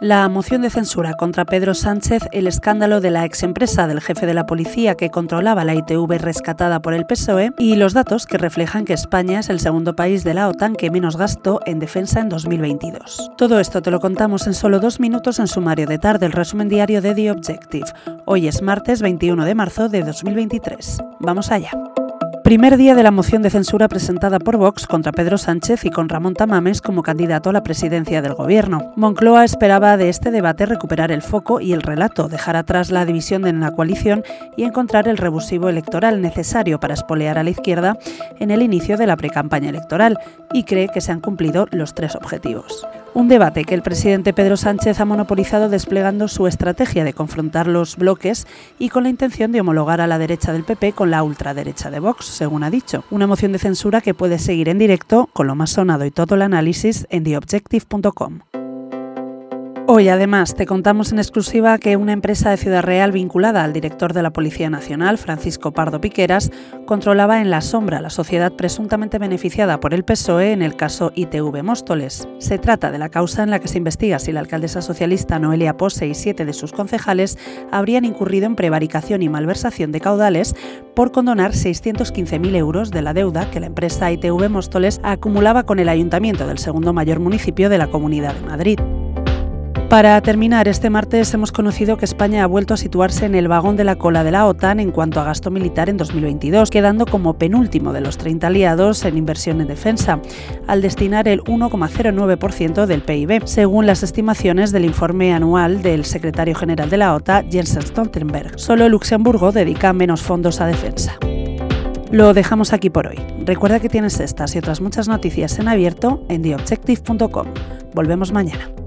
La moción de censura contra Pedro Sánchez, el escándalo de la exempresa del jefe de la policía que controlaba la ITV rescatada por el PSOE y los datos que reflejan que España es el segundo país de la OTAN que menos gastó en defensa en 2022. Todo esto te lo contamos en solo dos minutos en sumario de tarde, el resumen diario de The Objective. Hoy es martes 21 de marzo de 2023. Vamos allá. Primer día de la moción de censura presentada por Vox contra Pedro Sánchez y con Ramón Tamames como candidato a la presidencia del gobierno. Moncloa esperaba de este debate recuperar el foco y el relato, dejar atrás la división en la coalición y encontrar el rebusivo electoral necesario para espolear a la izquierda en el inicio de la precampaña electoral y cree que se han cumplido los tres objetivos. Un debate que el presidente Pedro Sánchez ha monopolizado desplegando su estrategia de confrontar los bloques y con la intención de homologar a la derecha del PP con la ultraderecha de Vox, según ha dicho. Una moción de censura que puede seguir en directo con lo más sonado y todo el análisis en theobjective.com. Hoy además te contamos en exclusiva que una empresa de Ciudad Real vinculada al director de la Policía Nacional, Francisco Pardo Piqueras, controlaba en la sombra la sociedad presuntamente beneficiada por el PSOE en el caso ITV Móstoles. Se trata de la causa en la que se investiga si la alcaldesa socialista Noelia Pose y siete de sus concejales habrían incurrido en prevaricación y malversación de caudales por condonar 615.000 euros de la deuda que la empresa ITV Móstoles acumulaba con el ayuntamiento del segundo mayor municipio de la Comunidad de Madrid. Para terminar, este martes hemos conocido que España ha vuelto a situarse en el vagón de la cola de la OTAN en cuanto a gasto militar en 2022, quedando como penúltimo de los 30 aliados en inversión en defensa, al destinar el 1,09% del PIB, según las estimaciones del informe anual del secretario general de la OTAN, Jens Stoltenberg. Solo Luxemburgo dedica menos fondos a defensa. Lo dejamos aquí por hoy. Recuerda que tienes estas y otras muchas noticias en abierto en theobjective.com. Volvemos mañana.